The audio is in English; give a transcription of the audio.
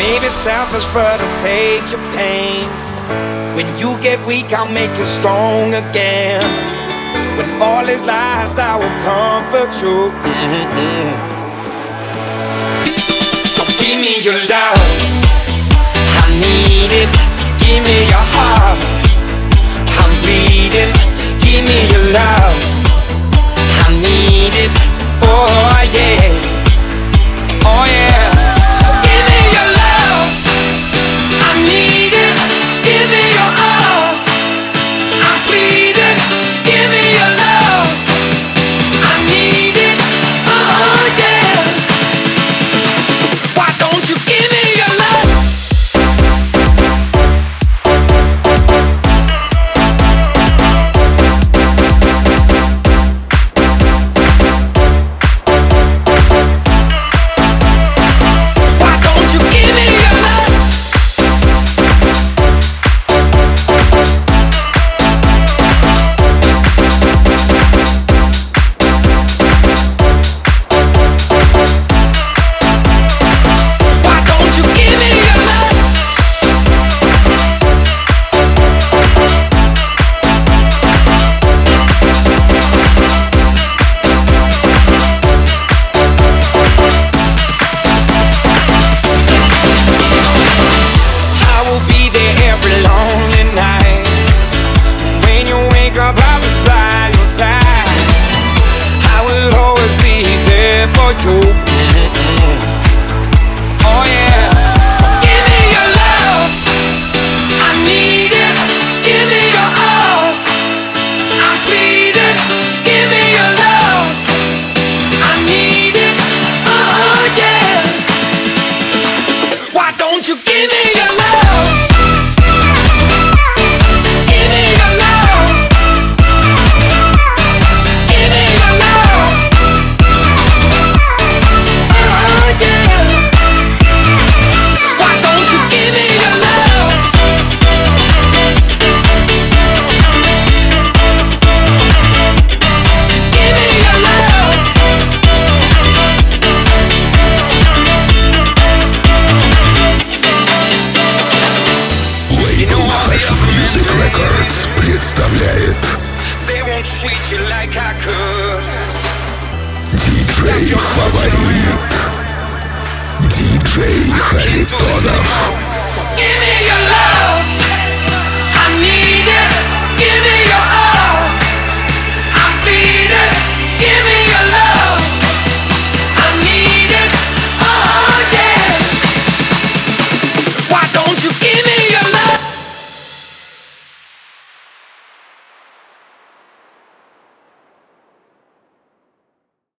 Maybe selfish, but I'll take your pain. When you get weak, I'll make you strong again. When all is lost, I will comfort you. Mm-hmm. So give me your love. think I'll be by your side. I will always be there for you. представляет Диджей Фаворит Диджей Харитонов Give me your